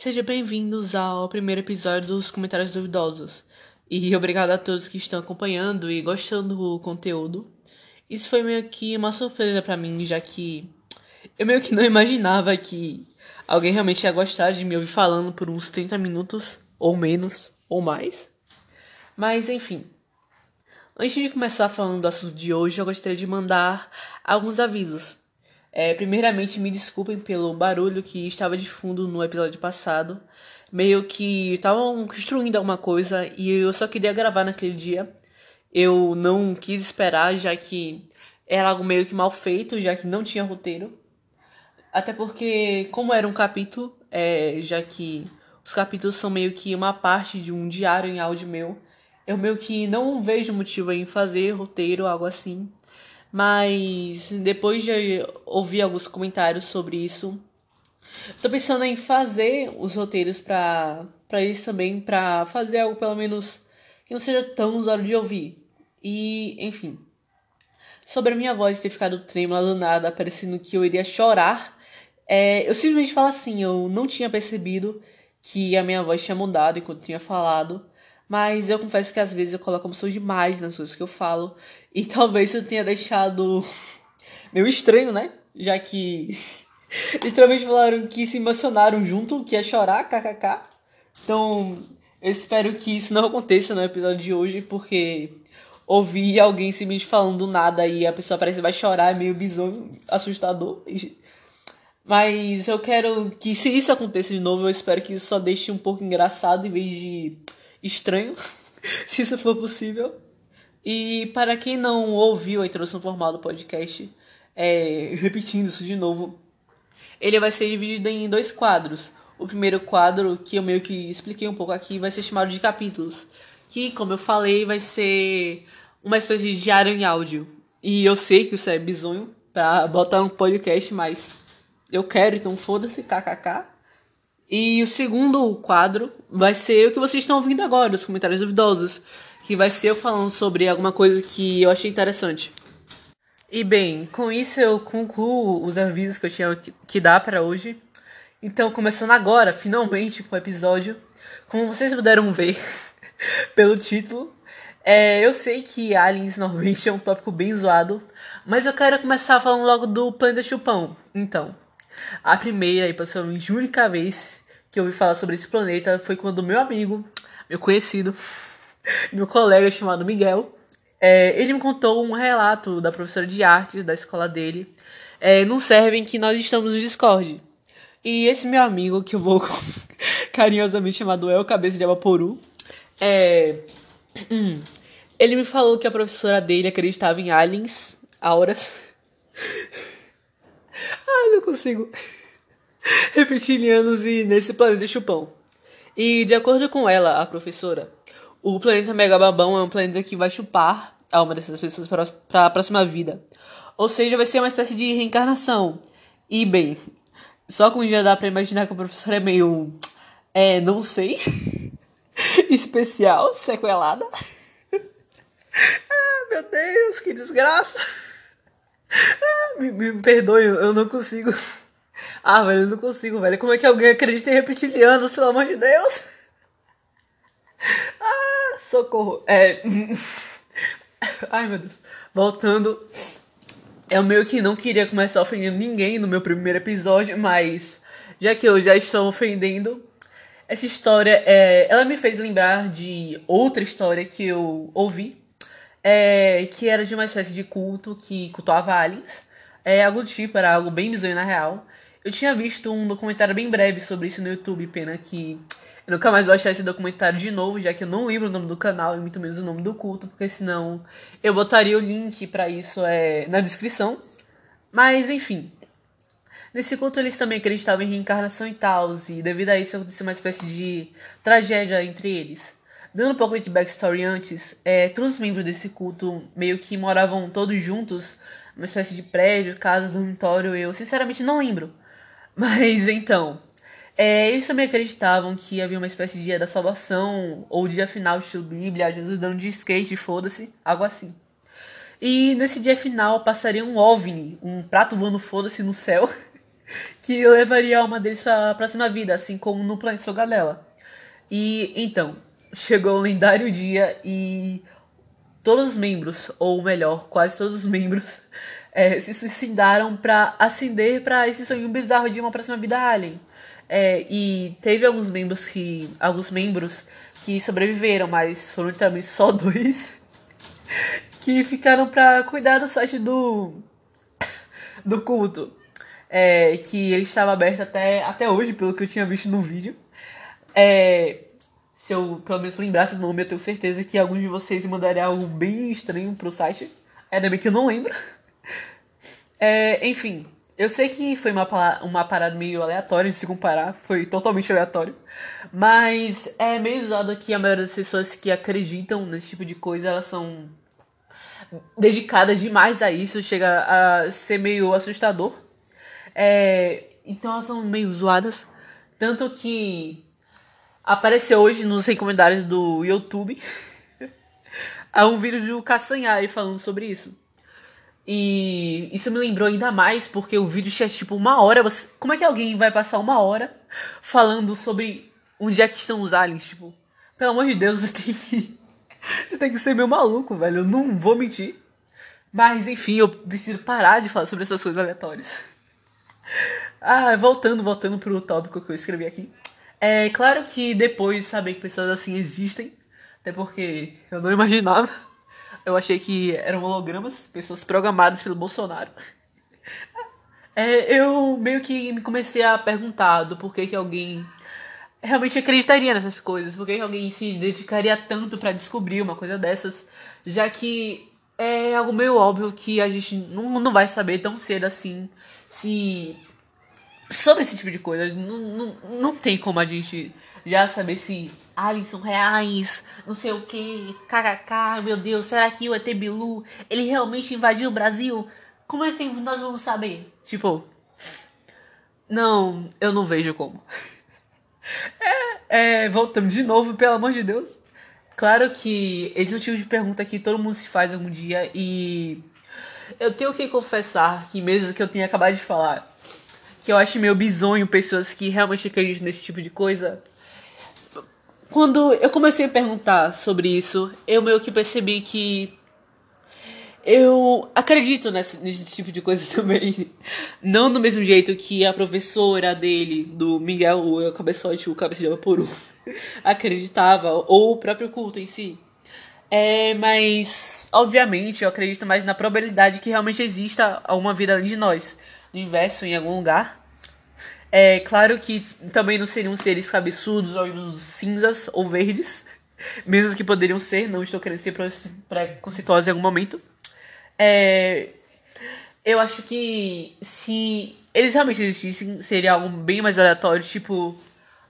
Sejam bem-vindos ao primeiro episódio dos Comentários Duvidosos. E obrigado a todos que estão acompanhando e gostando do conteúdo. Isso foi meio que uma surpresa para mim, já que eu meio que não imaginava que alguém realmente ia gostar de me ouvir falando por uns 30 minutos, ou menos, ou mais. Mas enfim. Antes de começar falando do assunto de hoje, eu gostaria de mandar alguns avisos. É, primeiramente, me desculpem pelo barulho que estava de fundo no episódio passado. Meio que estavam construindo alguma coisa e eu só queria gravar naquele dia. Eu não quis esperar, já que era algo meio que mal feito, já que não tinha roteiro. Até porque, como era um capítulo, é, já que os capítulos são meio que uma parte de um diário em áudio meu, eu meio que não vejo motivo em fazer roteiro, algo assim. Mas depois de ouvir alguns comentários sobre isso, tô pensando em fazer os roteiros para para isso também, para fazer algo pelo menos que não seja tão usuário de ouvir. E, enfim. Sobre a minha voz ter ficado trêmula do nada, parecendo que eu iria chorar, é, eu simplesmente falo assim, eu não tinha percebido que a minha voz tinha mudado enquanto tinha falado. Mas eu confesso que às vezes eu coloco emoção demais nas coisas que eu falo. E talvez eu tenha deixado meio estranho, né? Já que literalmente falaram que se emocionaram junto, que ia chorar, kkk. Então, eu espero que isso não aconteça no episódio de hoje, porque ouvir alguém simplesmente falando nada e a pessoa parece que vai chorar é meio bizonho, assustador. Mas eu quero que se isso aconteça de novo, eu espero que isso só deixe um pouco engraçado em vez de estranho, se isso for possível. E para quem não ouviu a introdução formal do podcast, é, repetindo isso de novo, ele vai ser dividido em dois quadros. O primeiro quadro, que eu meio que expliquei um pouco aqui, vai ser chamado de capítulos. Que, como eu falei, vai ser uma espécie de diário em áudio. E eu sei que isso é bizonho pra botar um podcast, mas eu quero, então foda-se, kkk. E o segundo quadro vai ser o que vocês estão ouvindo agora, os comentários duvidosos, que vai ser eu falando sobre alguma coisa que eu achei interessante. E bem, com isso eu concluo os avisos que eu tinha que dar para hoje. Então, começando agora, finalmente, com o episódio. Como vocês puderam ver pelo título, é, eu sei que aliens normalmente é um tópico bem zoado, mas eu quero começar falando logo do planeta Chupão. Então, a primeira e possivelmente única vez que eu ouvi falar sobre esse planeta foi quando meu amigo, meu conhecido, meu colega chamado Miguel, é, ele me contou um relato da professora de artes da escola dele, é, num server em que nós estamos no Discord. E esse meu amigo, que eu vou carinhosamente chamado El Cabeça de Abaporu, é, ele me falou que a professora dele acreditava em aliens, auras. ah, não consigo reptilianos e nesse planeta chupão. E de acordo com ela, a professora, o planeta Megababão é um planeta que vai chupar a uma dessas pessoas para a próxima vida. Ou seja, vai ser uma espécie de reencarnação. E bem, só com já dá pra imaginar que a professora é meio. É, não sei. especial, sequelada. ah, meu Deus, que desgraça. Me, me perdoe, eu não consigo. Ah, velho, eu não consigo, velho. Como é que alguém acredita em reptilianos, pelo amor de Deus? Ah, socorro. É. Ai, meu Deus. Voltando. Eu meio que não queria começar ofendendo ninguém no meu primeiro episódio, mas já que eu já estou ofendendo, essa história, é, ela me fez lembrar de outra história que eu ouvi, é, que era de uma espécie de culto que cultuava aliens. É algo do tipo, era algo bem bizonho na real. Eu tinha visto um documentário bem breve sobre isso no YouTube, pena que eu nunca mais vou achar esse documentário de novo, já que eu não lembro o nome do canal e muito menos o nome do culto, porque senão eu botaria o link para isso é, na descrição. Mas enfim. Nesse culto eles também acreditavam em reencarnação e tal, e devido a isso aconteceu uma espécie de tragédia entre eles. Dando um pouco de backstory antes, é, todos os membros desse culto meio que moravam todos juntos, numa espécie de prédio, casa, dormitório, eu sinceramente não lembro. Mas então, é, eles também acreditavam que havia uma espécie de dia da salvação, ou dia final, estilo Bíblia, Jesus dando de skate, foda-se, algo assim. E nesse dia final passaria um OVNI, um prato voando foda-se no céu. que levaria a alma deles pra próxima vida, assim como no planeta Sogadela. E então, chegou o lendário dia e todos os membros, ou melhor, quase todos os membros, é, se suicidaram para ascender para esse sonho bizarro de uma próxima vida alien. É, e teve alguns membros que. alguns membros que sobreviveram, mas foram também só dois que ficaram para cuidar do site do do culto. É, que ele estava aberto até, até hoje, pelo que eu tinha visto no vídeo. É, se eu pelo menos lembrasse o nome, eu tenho certeza que alguns de vocês mandariam algo bem estranho pro site. Ainda bem que eu não lembro. É, enfim, eu sei que foi uma, uma parada meio aleatória de se comparar, foi totalmente aleatório. Mas é meio usado que a maioria das pessoas que acreditam nesse tipo de coisa, elas são dedicadas demais a isso, chega a ser meio assustador. É, então elas são meio zoadas. Tanto que apareceu hoje nos recomendários do YouTube há um vídeo do Castanhari falando sobre isso. E isso me lembrou ainda mais porque o vídeo tinha tipo uma hora. Você... Como é que alguém vai passar uma hora falando sobre onde é que estão os aliens? Tipo, pelo amor de Deus, você tem que. Você tem que ser meio maluco, velho. Eu não vou mentir. Mas enfim, eu preciso parar de falar sobre essas coisas aleatórias. Ah, voltando, voltando pro tópico que eu escrevi aqui. É claro que depois de saber que pessoas assim existem, até porque eu não imaginava eu achei que eram hologramas, pessoas programadas pelo Bolsonaro. É, eu meio que me comecei a perguntar do porquê que alguém realmente acreditaria nessas coisas, porquê que alguém se dedicaria tanto para descobrir uma coisa dessas, já que é algo meio óbvio que a gente não, não vai saber tão cedo assim se sobre esse tipo de coisa. Não, não, não tem como a gente já saber se aliens são reais, não sei o que, kkk, meu Deus, será que o ET Bilu, ele realmente invadiu o Brasil? Como é que nós vamos saber? Tipo, não, eu não vejo como. é, é, voltando de novo, pelo amor de Deus. Claro que esse é o tipo de pergunta que todo mundo se faz algum dia e eu tenho que confessar que mesmo que eu tenha acabado de falar, que eu acho meio bizonho pessoas que realmente acreditam nesse tipo de coisa, quando eu comecei a perguntar sobre isso, eu meio que percebi que eu acredito nesse, nesse tipo de coisa também. Não do mesmo jeito que a professora dele, do Miguel, o cabeçote, o cabeça de Vaporu, acreditava, ou o próprio culto em si. É, mas, obviamente, eu acredito mais na probabilidade que realmente exista alguma vida além de nós, no universo, em algum lugar. É claro que também não seriam seres cabeçudos, olhos cinzas ou verdes, mesmo que poderiam ser, não estou querendo ser preconceituoso em algum momento. É, eu acho que se eles realmente existissem, seria algo bem mais aleatório, tipo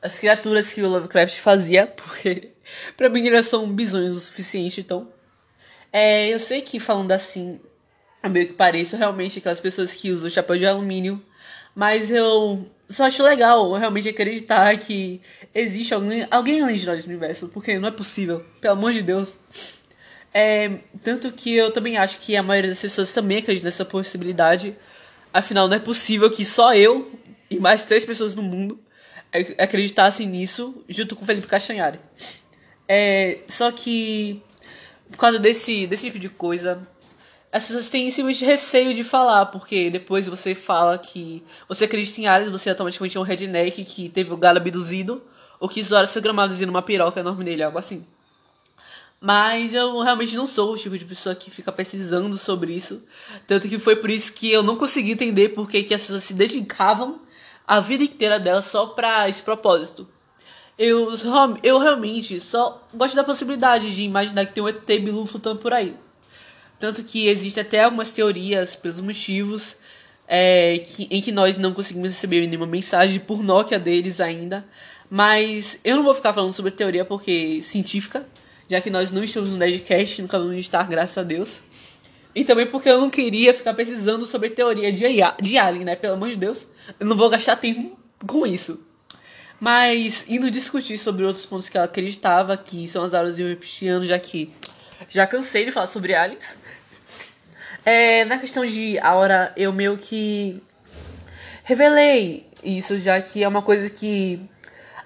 as criaturas que o Lovecraft fazia, porque pra mim eles são bizonhos o suficiente, então. É, eu sei que falando assim, é meio que pareço realmente aquelas pessoas que usam chapéu de alumínio, mas eu só acho legal realmente acreditar que existe alguém, alguém além de nós no universo, porque não é possível, pelo amor de Deus. É, tanto que eu também acho que a maioria das pessoas também acredita nessa possibilidade. Afinal, não é possível que só eu e mais três pessoas no mundo acreditassem nisso, junto com Felipe Castanhari. É, só que, por causa desse, desse tipo de coisa, as pessoas têm simplesmente receio de falar, porque depois você fala que você acredita em aliens, você automaticamente é um redneck que teve o galo abduzido, ou que zoaram seu gramado dizendo uma piroca enorme nele, algo assim. Mas eu realmente não sou o tipo de pessoa que fica pesquisando sobre isso. Tanto que foi por isso que eu não consegui entender por que, as pessoas se dedicavam a vida inteira delas só pra esse propósito. Eu, eu realmente só gosto da possibilidade de imaginar que tem um ET Bilu flutuando por aí. Tanto que existe até algumas teorias pelos motivos é, que, em que nós não conseguimos receber nenhuma mensagem por Nokia deles ainda. Mas eu não vou ficar falando sobre teoria porque científica, já que nós não estamos no Nerdcast, nunca vamos estar, graças a Deus. E também porque eu não queria ficar pesquisando sobre teoria de, de Alien, né? Pelo amor de Deus. Eu não vou gastar tempo com isso. Mas indo discutir sobre outros pontos que ela acreditava, que são as aulas de reptiliano, já que já cansei de falar sobre aliens. É, na questão de aura, eu meio que revelei isso, já que é uma coisa que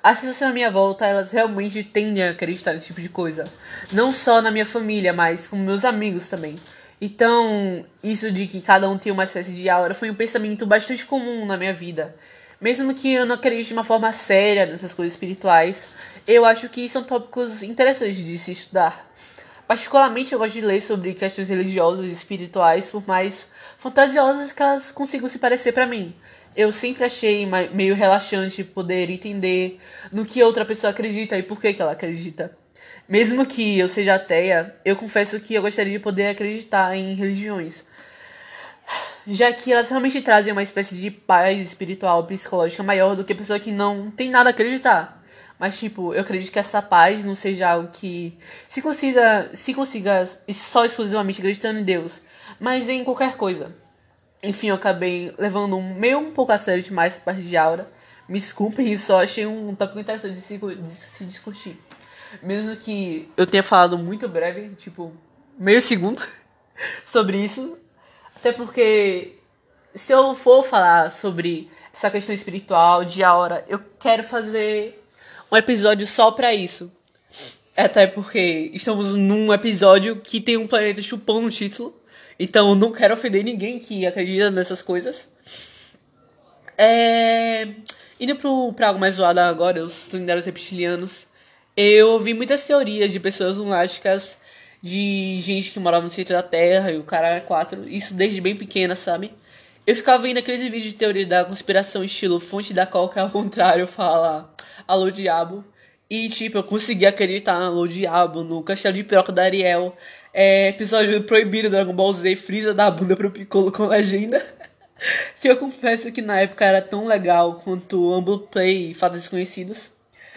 as pessoas na minha volta, elas realmente tendem a acreditar nesse tipo de coisa. Não só na minha família, mas com meus amigos também. Então, isso de que cada um tem uma espécie de aura foi um pensamento bastante comum na minha vida. Mesmo que eu não acredite de uma forma séria nessas coisas espirituais, eu acho que são tópicos interessantes de se estudar. Particularmente eu gosto de ler sobre questões religiosas e espirituais, por mais fantasiosas que elas consigam se parecer para mim eu sempre achei meio relaxante poder entender no que outra pessoa acredita e por que, que ela acredita. Mesmo que eu seja ateia, eu confesso que eu gostaria de poder acreditar em religiões. Já que elas realmente trazem uma espécie de paz espiritual, psicológica maior do que a pessoa que não tem nada a acreditar. Mas, tipo, eu acredito que essa paz não seja algo que se consiga, se consiga só exclusivamente acreditando em Deus, mas em qualquer coisa. Enfim, eu acabei levando meio um pouco a sério demais essa parte de aura. Me desculpem, só achei um tópico interessante de se, de se discutir. Mesmo que eu tenha falado muito breve, tipo, meio segundo, sobre isso. Até porque, se eu for falar sobre essa questão espiritual de aura, eu quero fazer um episódio só pra isso. Até porque estamos num episódio que tem um planeta chupão no título. Então não quero ofender ninguém que acredita nessas coisas. É... Indo pro, pra algo mais zoado agora, os tunineiros reptilianos. Eu ouvi muitas teorias de pessoas lunáticas, de gente que morava no centro da Terra e o cara é quatro. Isso desde bem pequena, sabe? Eu ficava vendo aqueles vídeos de teoria da conspiração estilo fonte da qual que ao contrário fala alô diabo. E tipo, eu consegui acreditar no alô diabo, no castelo de piroca da Ariel, é, episódio proibido do Dragon Ball Z, Freeza da bunda pro Piccolo com legenda. que eu confesso que na época era tão legal quanto Humble Play e Fatos Desconhecidos.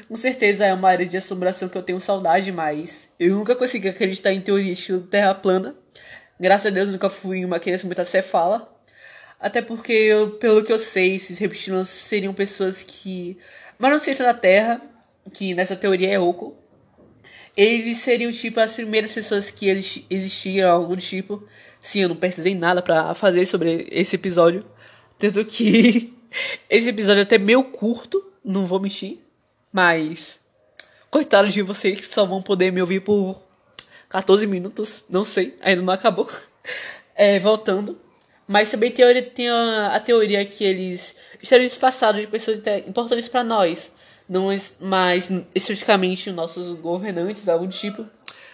Com certeza é uma área de assombração que eu tenho saudade, mas eu nunca consegui acreditar em teoria estilo terra plana. Graças a Deus nunca fui uma criança muito acefala. Até porque, eu, pelo que eu sei, esses reptilianos seriam pessoas que moram no centro da Terra, que nessa teoria é oco, eles seriam, tipo, as primeiras pessoas que existiam, algum tipo. Sim, eu não pesquisei nada para fazer sobre esse episódio. Tanto que esse episódio é até meio curto, não vou mentir. Mas, coitados de vocês que só vão poder me ouvir por 14 minutos, não sei, ainda não acabou. É, voltando. Mas também tem a teoria que eles estariam disfarçados de pessoas importantes para nós não mais especificamente os nossos governantes, algo do tipo.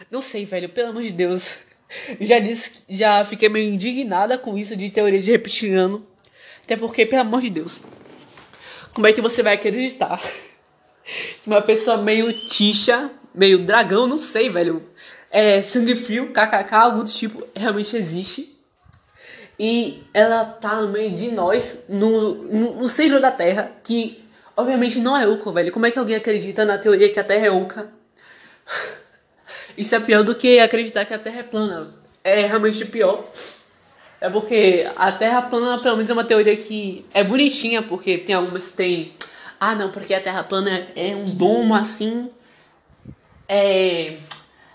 Não sei, velho, pelo amor de Deus. Já disse, já fiquei meio indignada com isso de teoria de reptiliano. Até porque, pelo amor de Deus, como é que você vai acreditar que uma pessoa meio tixa, meio dragão, não sei, velho, é sangue frio, kkk, algo do tipo, realmente existe. E ela tá no meio de nós, no, no, no centro da Terra, que Obviamente não é oco, velho. Como é que alguém acredita na teoria que a Terra é oca? Isso é pior do que acreditar que a Terra é plana. É realmente pior. É porque a Terra plana, pelo menos, é uma teoria que é bonitinha, porque tem algumas que tem. Ah, não, porque a Terra plana é um domo assim. É.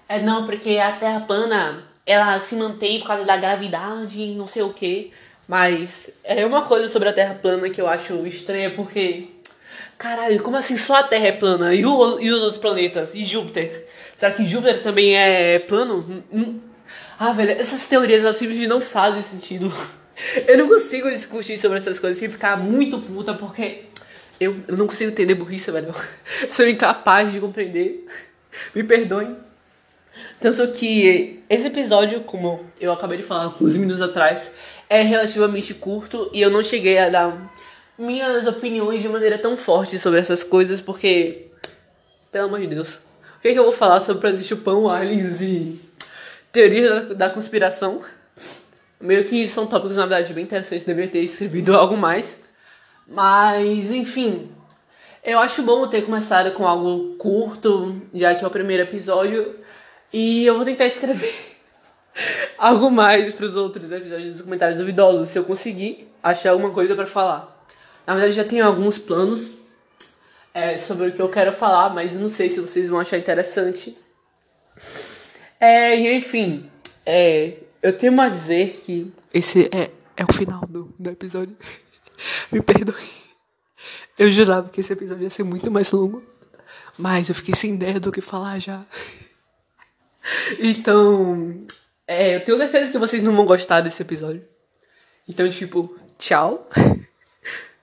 É não, porque a Terra plana ela se mantém por causa da gravidade e não sei o que. Mas é uma coisa sobre a Terra plana que eu acho estranha, porque Caralho, como assim só a Terra é plana? E, o, e os outros planetas? E Júpiter? Será que Júpiter também é plano? Ah, velho, essas teorias elas simplesmente não fazem sentido. Eu não consigo discutir sobre essas coisas sem ficar muito puta, porque eu, não consigo entender burrice, velho. Sou incapaz de compreender. Me perdoem. Tanto que esse episódio, como eu acabei de falar alguns minutos atrás, é relativamente curto e eu não cheguei a dar minhas opiniões de maneira tão forte sobre essas coisas, porque. Pelo amor de Deus. O que, é que eu vou falar sobre planeta chupão, aliens e teorias da, da, conspiração? Meio que são tópicos, na verdade, bem interessantes, deveria ter escrevido algo mais. Mas, enfim. Eu acho bom ter começado com algo curto, já que é o primeiro episódio. E eu vou tentar escrever algo mais para os outros episódios dos comentários duvidosos, se eu conseguir achar alguma coisa para falar. Na verdade, já tenho alguns planos é, sobre o que eu quero falar, mas não sei se vocês vão achar interessante. É, enfim, é, eu tenho a dizer que esse é, é o final do, do episódio. Me perdoe. Eu jurava que esse episódio ia ser muito mais longo. Mas eu fiquei sem ideia do que falar já. Então. É, eu tenho certeza que vocês não vão gostar desse episódio. Então, tipo, tchau.